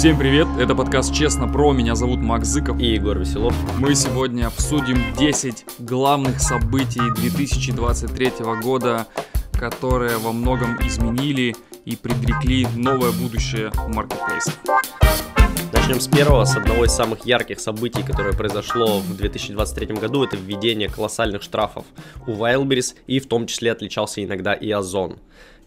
Всем привет, это подкаст «Честно про», меня зовут Макс Зыков. И Егор Веселов. Мы сегодня обсудим 10 главных событий 2023 года, которые во многом изменили и предрекли новое будущее маркетплейса. Начнем с первого, с одного из самых ярких событий, которое произошло в 2023 году, это введение колоссальных штрафов у Wildberries, и в том числе отличался иногда и Озон.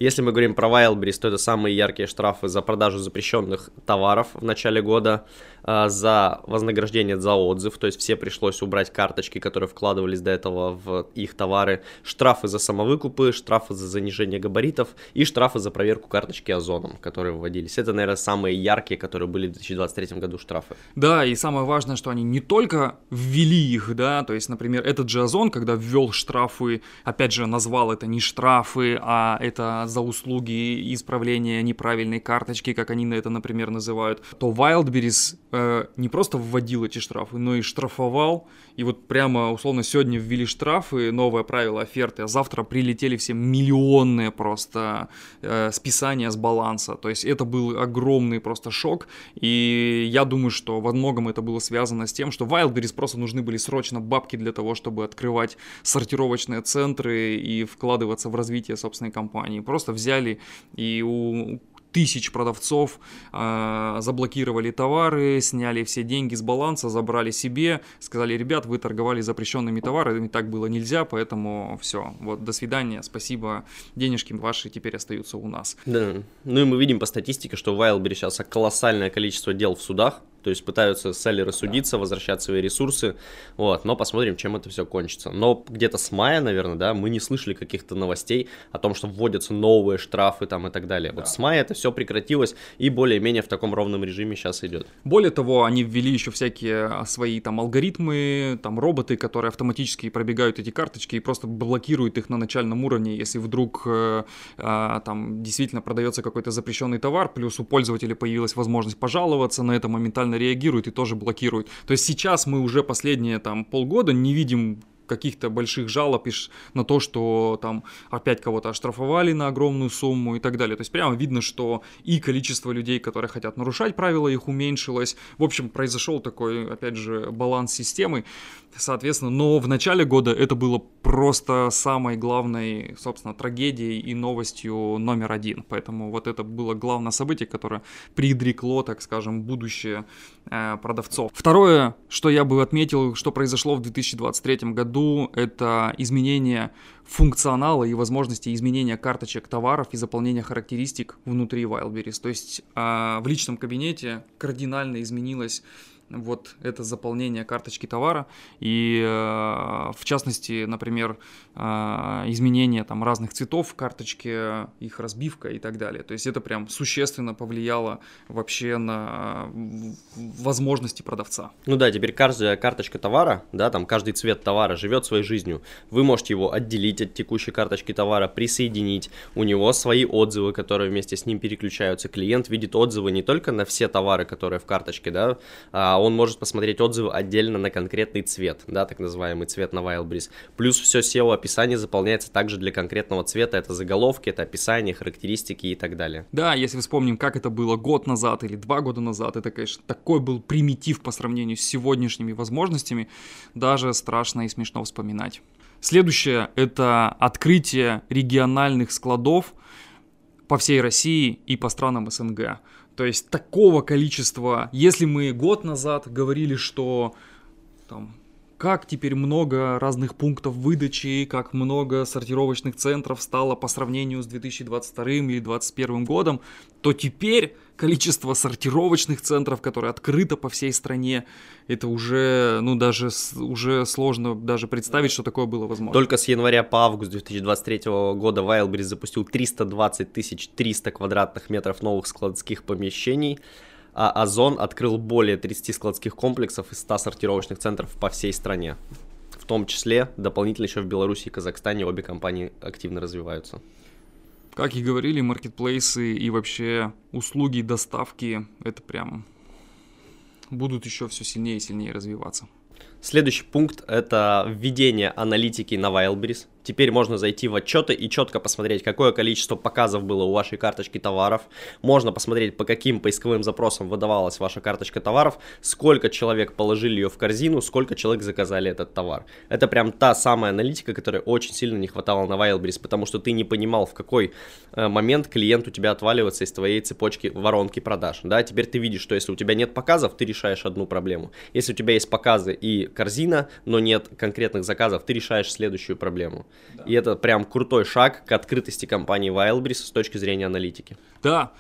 Если мы говорим про Wildberries, то это самые яркие штрафы за продажу запрещенных товаров в начале года, а, за вознаграждение за отзыв, то есть все пришлось убрать карточки, которые вкладывались до этого в их товары, штрафы за самовыкупы, штрафы за занижение габаритов и штрафы за проверку карточки озоном, которые вводились. Это, наверное, самые яркие, которые были в 2023 году штрафы. Да, и самое важное, что они не только ввели их, да, то есть, например, этот же озон, когда ввел штрафы, опять же, назвал это не штрафы, а это за услуги исправления неправильной карточки, как они на это, например, называют, то Wildberries э, не просто вводил эти штрафы, но и штрафовал. И вот прямо, условно, сегодня ввели штрафы, новое правило оферты, а завтра прилетели все миллионные просто э, списания с баланса. То есть это был огромный просто шок. И я думаю, что во многом это было связано с тем, что Wildberries просто нужны были срочно бабки для того, чтобы открывать сортировочные центры и вкладываться в развитие собственной компании. Просто взяли и у тысяч продавцов э, заблокировали товары, сняли все деньги с баланса, забрали себе, сказали, ребят, вы торговали запрещенными товарами, так было нельзя, поэтому все, вот, до свидания, спасибо, денежки ваши теперь остаются у нас. Да, ну и мы видим по статистике, что в Wildberries сейчас колоссальное количество дел в судах, то есть пытаются селлеры судиться, возвращать свои ресурсы, вот, но посмотрим, чем это все кончится. Но где-то с мая, наверное, да, мы не слышали каких-то новостей о том, что вводятся новые штрафы там и так далее. Вот с мая это все прекратилось и более-менее в таком ровном режиме сейчас идет. Более того, они ввели еще всякие а, свои там алгоритмы, там роботы, которые автоматически пробегают эти карточки и просто блокируют их на начальном уровне, если вдруг э, э, там действительно продается какой-то запрещенный товар, плюс у пользователя появилась возможность пожаловаться, на это моментально моментально реагирует и тоже блокирует. То есть сейчас мы уже последние там полгода не видим каких-то больших жалоб на то, что там опять кого-то оштрафовали на огромную сумму и так далее. То есть прямо видно, что и количество людей, которые хотят нарушать правила, их уменьшилось. В общем, произошел такой, опять же, баланс системы, соответственно. Но в начале года это было просто самой главной, собственно, трагедией и новостью номер один. Поэтому вот это было главное событие, которое предрекло, так скажем, будущее э, продавцов. Второе, что я бы отметил, что произошло в 2023 году, это изменение функционала и возможности изменения карточек товаров и заполнения характеристик внутри Wildberries. То есть э, в личном кабинете кардинально изменилось вот это заполнение карточки товара и э, в частности, например, э, изменение там разных цветов в карточке, их разбивка и так далее. То есть это прям существенно повлияло вообще на возможности продавца. Ну да, теперь каждая карточка товара, да, там каждый цвет товара живет своей жизнью. Вы можете его отделить от текущей карточки товара, присоединить. У него свои отзывы, которые вместе с ним переключаются. Клиент видит отзывы не только на все товары, которые в карточке, да, а он может посмотреть отзывы отдельно на конкретный цвет, да, так называемый цвет на Wildberries. Плюс все SEO-описание заполняется также для конкретного цвета, это заголовки, это описание, характеристики и так далее. Да, если вспомним, как это было год назад или два года назад, это, конечно, такой был примитив по сравнению с сегодняшними возможностями, даже страшно и смешно вспоминать. Следующее – это открытие региональных складов по всей России и по странам СНГ. То есть такого количества, если мы год назад говорили, что там как теперь много разных пунктов выдачи, как много сортировочных центров стало по сравнению с 2022 или 2021 годом, то теперь количество сортировочных центров, которые открыто по всей стране, это уже, ну, даже уже сложно даже представить, что такое было возможно. Только с января по август 2023 года Wildberries запустил 320 300 квадратных метров новых складских помещений, а Озон открыл более 30 складских комплексов и 100 сортировочных центров по всей стране. В том числе дополнительно еще в Беларуси и Казахстане обе компании активно развиваются. Как и говорили, маркетплейсы и вообще услуги доставки, это прям будут еще все сильнее и сильнее развиваться. Следующий пункт – это введение аналитики на Wildberries. Теперь можно зайти в отчеты и четко посмотреть, какое количество показов было у вашей карточки товаров. Можно посмотреть, по каким поисковым запросам выдавалась ваша карточка товаров, сколько человек положили ее в корзину, сколько человек заказали этот товар. Это прям та самая аналитика, которой очень сильно не хватало на Wildberries, потому что ты не понимал, в какой э, момент клиент у тебя отваливается из твоей цепочки воронки продаж. Да, теперь ты видишь, что если у тебя нет показов, ты решаешь одну проблему. Если у тебя есть показы и корзина, но нет конкретных заказов, ты решаешь следующую проблему. Да. И это прям крутой шаг к открытости компании Wildberries с точки зрения аналитики. Да,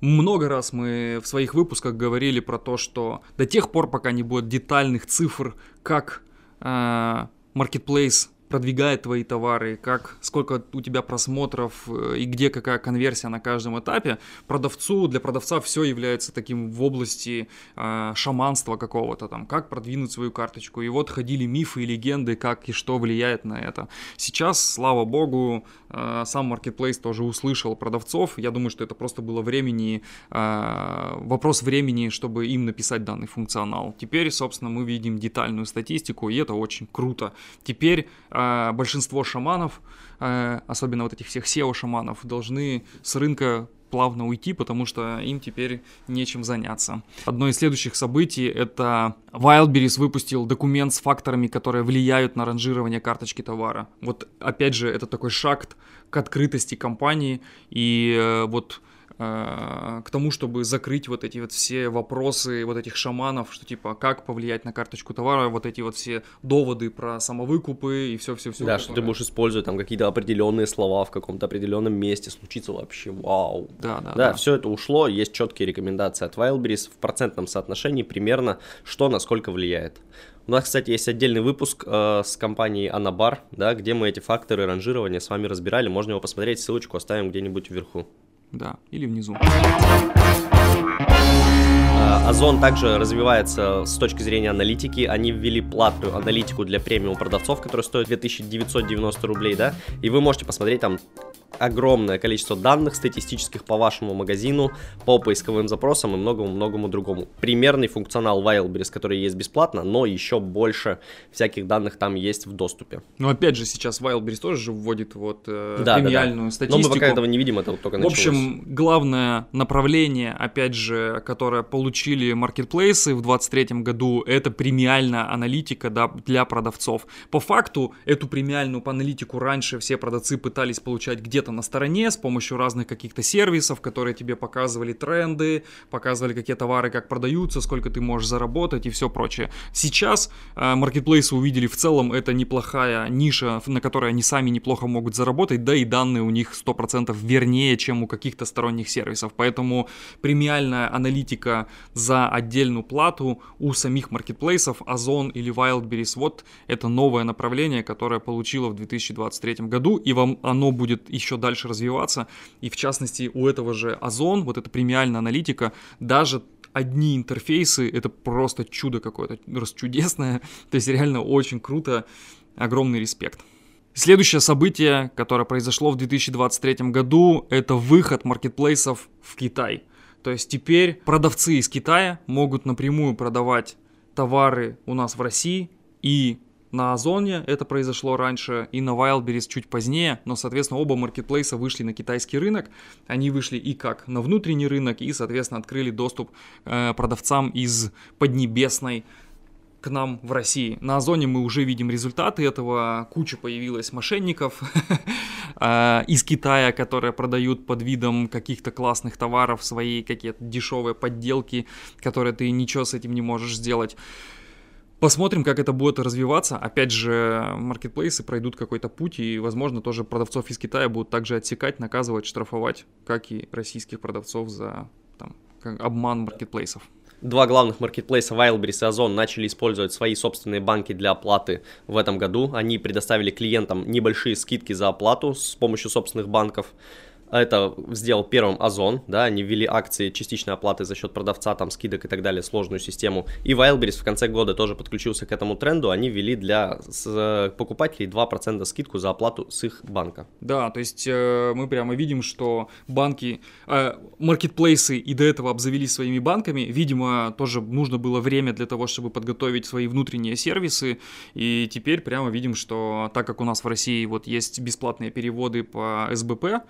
много раз мы в своих выпусках говорили про то, что до тех пор, пока не будет детальных цифр, как э, Marketplace продвигает твои товары, как, сколько у тебя просмотров э, и где какая конверсия на каждом этапе, продавцу, для продавца все является таким в области э, шаманства какого-то там, как продвинуть свою карточку. И вот ходили мифы и легенды, как и что влияет на это. Сейчас, слава богу, э, сам Marketplace тоже услышал продавцов. Я думаю, что это просто было времени, э, вопрос времени, чтобы им написать данный функционал. Теперь, собственно, мы видим детальную статистику, и это очень круто. Теперь а большинство шаманов, а, особенно вот этих всех SEO-шаманов, должны с рынка плавно уйти, потому что им теперь нечем заняться. Одно из следующих событий это Wildberries выпустил документ с факторами, которые влияют на ранжирование карточки товара. Вот опять же, это такой шаг к открытости компании и э, вот к тому, чтобы закрыть вот эти вот все вопросы вот этих шаманов, что типа как повлиять на карточку товара, вот эти вот все доводы про самовыкупы и все-все-все. Да, что ты будешь использовать там какие-то определенные слова в каком-то определенном месте, случится вообще вау. Да, да, да. Да, все это ушло, есть четкие рекомендации от Wildberries в процентном соотношении примерно, что насколько влияет. У нас, кстати, есть отдельный выпуск э, с компанией Анабар, да, где мы эти факторы ранжирования с вами разбирали. Можно его посмотреть, ссылочку оставим где-нибудь вверху. Да, или внизу. А, Озон также развивается с точки зрения аналитики. Они ввели платную аналитику для премиум продавцов, которая стоит 2990 рублей, да, и вы можете посмотреть там огромное количество данных статистических по вашему магазину, по поисковым запросам и многому-многому другому. Примерный функционал Wildberries, который есть бесплатно, но еще больше всяких данных там есть в доступе. Но опять же, сейчас Wildberries тоже же вводит вот э, да, премиальную да, да. статистику. Но мы пока этого не видим, это вот только началось. В общем, главное направление, опять же, которое получили маркетплейсы в 2023 году, это премиальная аналитика да, для продавцов. По факту, эту премиальную аналитику раньше все продавцы пытались получать где-то где-то на стороне с помощью разных каких-то сервисов, которые тебе показывали тренды, показывали, какие товары как продаются, сколько ты можешь заработать и все прочее. Сейчас э, маркетплейсы увидели в целом это неплохая ниша, на которой они сами неплохо могут заработать, да и данные у них 100% вернее, чем у каких-то сторонних сервисов. Поэтому премиальная аналитика за отдельную плату у самих маркетплейсов, Озон или Wildberries, вот это новое направление, которое получило в 2023 году, и вам оно будет еще еще дальше развиваться. И в частности у этого же Озон, вот эта премиальная аналитика, даже одни интерфейсы, это просто чудо какое-то, расчудесное. То есть реально очень круто, огромный респект. Следующее событие, которое произошло в 2023 году, это выход маркетплейсов в Китай. То есть теперь продавцы из Китая могут напрямую продавать товары у нас в России и на Озоне это произошло раньше и на Wildberries чуть позднее, но, соответственно, оба маркетплейса вышли на китайский рынок. Они вышли и как на внутренний рынок, и, соответственно, открыли доступ э, продавцам из Поднебесной к нам в России. На Озоне мы уже видим результаты этого. Куча появилась мошенников э, из Китая, которые продают под видом каких-то классных товаров свои какие-то дешевые подделки, которые ты ничего с этим не можешь сделать. Посмотрим, как это будет развиваться. Опять же, маркетплейсы пройдут какой-то путь, и, возможно, тоже продавцов из Китая будут также отсекать, наказывать, штрафовать, как и российских продавцов за там, обман маркетплейсов. Два главных маркетплейса Wildberries и Озон начали использовать свои собственные банки для оплаты в этом году. Они предоставили клиентам небольшие скидки за оплату с помощью собственных банков. Это сделал первым Озон, да, они ввели акции частичной оплаты за счет продавца, там, скидок и так далее, сложную систему. И Wildberries в конце года тоже подключился к этому тренду, они ввели для с, покупателей 2% скидку за оплату с их банка. Да, то есть э, мы прямо видим, что банки, э, маркетплейсы и до этого обзавелись своими банками, видимо, тоже нужно было время для того, чтобы подготовить свои внутренние сервисы, и теперь прямо видим, что так как у нас в России вот есть бесплатные переводы по СБП,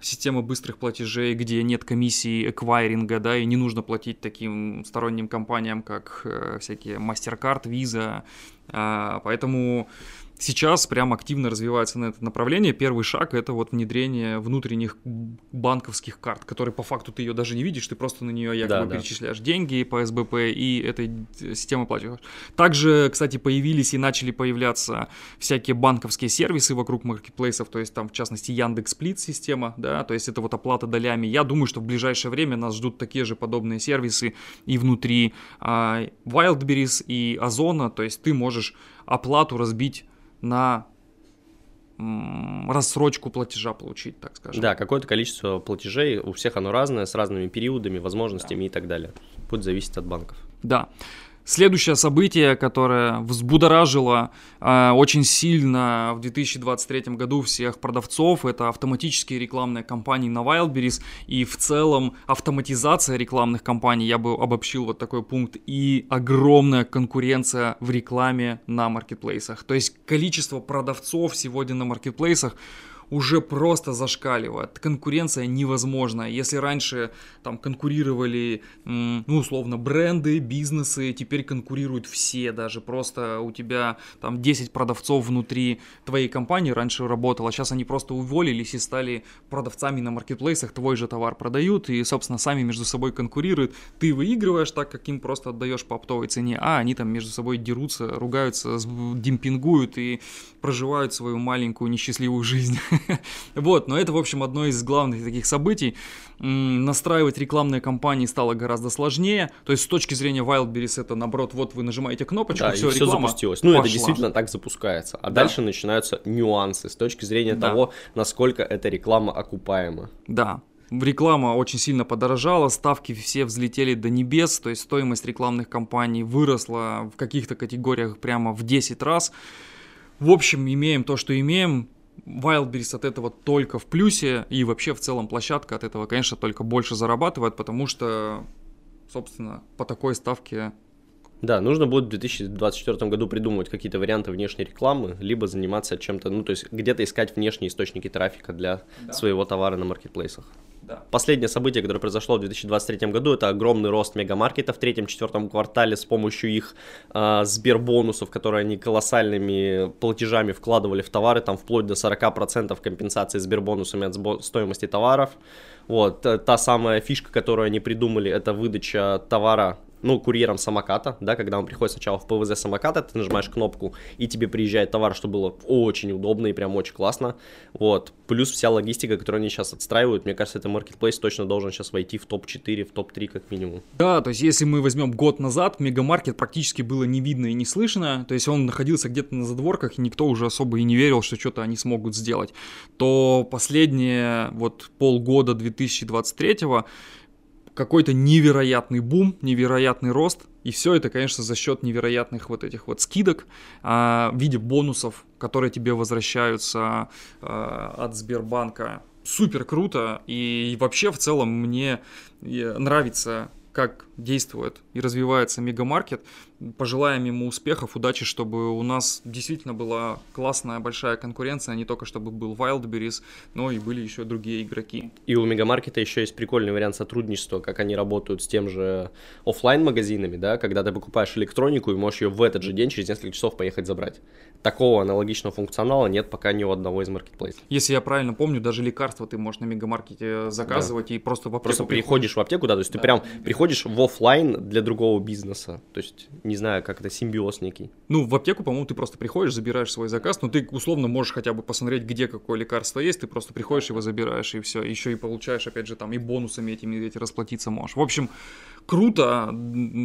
система быстрых платежей, где нет комиссии эквайринга, да, и не нужно платить таким сторонним компаниям, как э, всякие MasterCard, Visa, э, поэтому сейчас прям активно развивается на это направление. Первый шаг это вот внедрение внутренних банковских карт, которые по факту ты ее даже не видишь, ты просто на нее якобы да, перечисляешь да. деньги по СБП и этой системы платежа. Также, кстати, появились и начали появляться всякие банковские сервисы вокруг маркетплейсов, то есть там в частности Яндекс Сплит система, да, то есть это вот оплата долями. Я думаю, что в ближайшее время нас ждут такие же подобные сервисы и внутри а, Wildberries и Озона, то есть ты можешь оплату разбить на рассрочку платежа получить, так скажем. Да, какое-то количество платежей, у всех оно разное, с разными периодами, возможностями да. и так далее. Будет зависеть от банков. Да. Следующее событие, которое взбудоражило э, очень сильно в 2023 году всех продавцов, это автоматические рекламные кампании на Wildberries и в целом автоматизация рекламных кампаний, я бы обобщил вот такой пункт, и огромная конкуренция в рекламе на маркетплейсах. То есть количество продавцов сегодня на маркетплейсах уже просто зашкаливает. Конкуренция невозможна. Если раньше там конкурировали, ну, условно, бренды, бизнесы, теперь конкурируют все, даже просто у тебя там 10 продавцов внутри твоей компании раньше работало, сейчас они просто уволились и стали продавцами на маркетплейсах, твой же товар продают и, собственно, сами между собой конкурируют. Ты выигрываешь так, как им просто отдаешь по оптовой цене, а они там между собой дерутся, ругаются, демпингуют и проживают свою маленькую несчастливую жизнь. вот, но это, в общем, одно из главных таких событий. Настраивать рекламные кампании стало гораздо сложнее. То есть, с точки зрения Wildberries, это наоборот, вот вы нажимаете кнопочку, да, все, и все запустилось. Ну, пошла. это действительно так запускается. А да. дальше начинаются нюансы с точки зрения да. того, насколько эта реклама окупаема. Да, реклама очень сильно подорожала, ставки все взлетели до небес, то есть стоимость рекламных кампаний выросла в каких-то категориях прямо в 10 раз. В общем, имеем то, что имеем. Wildberries от этого только в плюсе, и вообще в целом площадка от этого, конечно, только больше зарабатывает, потому что, собственно, по такой ставке да, нужно будет в 2024 году придумывать какие-то варианты внешней рекламы, либо заниматься чем-то, ну, то есть где-то искать внешние источники трафика для да. своего товара на маркетплейсах. Да. Последнее событие, которое произошло в 2023 году, это огромный рост мегамаркета в третьем-четвертом квартале с помощью их э, сбербонусов, которые они колоссальными платежами вкладывали в товары, там вплоть до 40% компенсации сбербонусами от стоимости товаров. Вот, та самая фишка, которую они придумали, это выдача товара ну, курьером самоката, да, когда он приходит сначала в ПВЗ самоката, ты нажимаешь кнопку, и тебе приезжает товар, что было очень удобно и прям очень классно, вот, плюс вся логистика, которую они сейчас отстраивают, мне кажется, это маркетплейс точно должен сейчас войти в топ-4, в топ-3 как минимум. Да, то есть если мы возьмем год назад, мегамаркет практически было не видно и не слышно, то есть он находился где-то на задворках, и никто уже особо и не верил, что что-то они смогут сделать, то последние вот полгода 2023 какой-то невероятный бум, невероятный рост. И все это, конечно, за счет невероятных вот этих вот скидок а, в виде бонусов, которые тебе возвращаются а, от Сбербанка. Супер круто. И вообще в целом мне э, нравится как действует и развивается мегамаркет. Пожелаем ему успехов, удачи, чтобы у нас действительно была классная большая конкуренция, а не только чтобы был Wildberries, но и были еще другие игроки. И у мегамаркета еще есть прикольный вариант сотрудничества, как они работают с тем же офлайн магазинами да, когда ты покупаешь электронику и можешь ее в этот же день через несколько часов поехать забрать. Такого аналогичного функционала нет пока ни у одного из маркетплейсов. Если я правильно помню, даже лекарства ты можешь на мегамаркете заказывать да. и просто в аптеку Просто приходишь в аптеку, да, то есть да. ты прям приходишь приходишь в офлайн для другого бизнеса. То есть, не знаю, как это симбиоз некий. Ну, в аптеку, по-моему, ты просто приходишь, забираешь свой заказ, но ты условно можешь хотя бы посмотреть, где какое лекарство есть, ты просто приходишь его забираешь, и все. Еще и получаешь, опять же, там и бонусами этими эти расплатиться можешь. В общем, круто.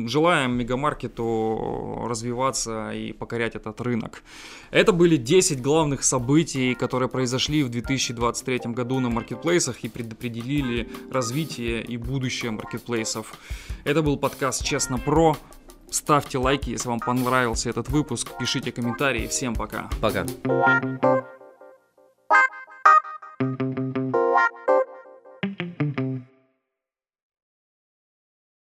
Желаем Мегамаркету развиваться и покорять этот рынок. Это были 10 главных событий, которые произошли в 2023 году на маркетплейсах и предопределили развитие и будущее маркетплейсов. Это был подкаст «Честно про». Ставьте лайки, если вам понравился этот выпуск. Пишите комментарии. Всем пока. Пока.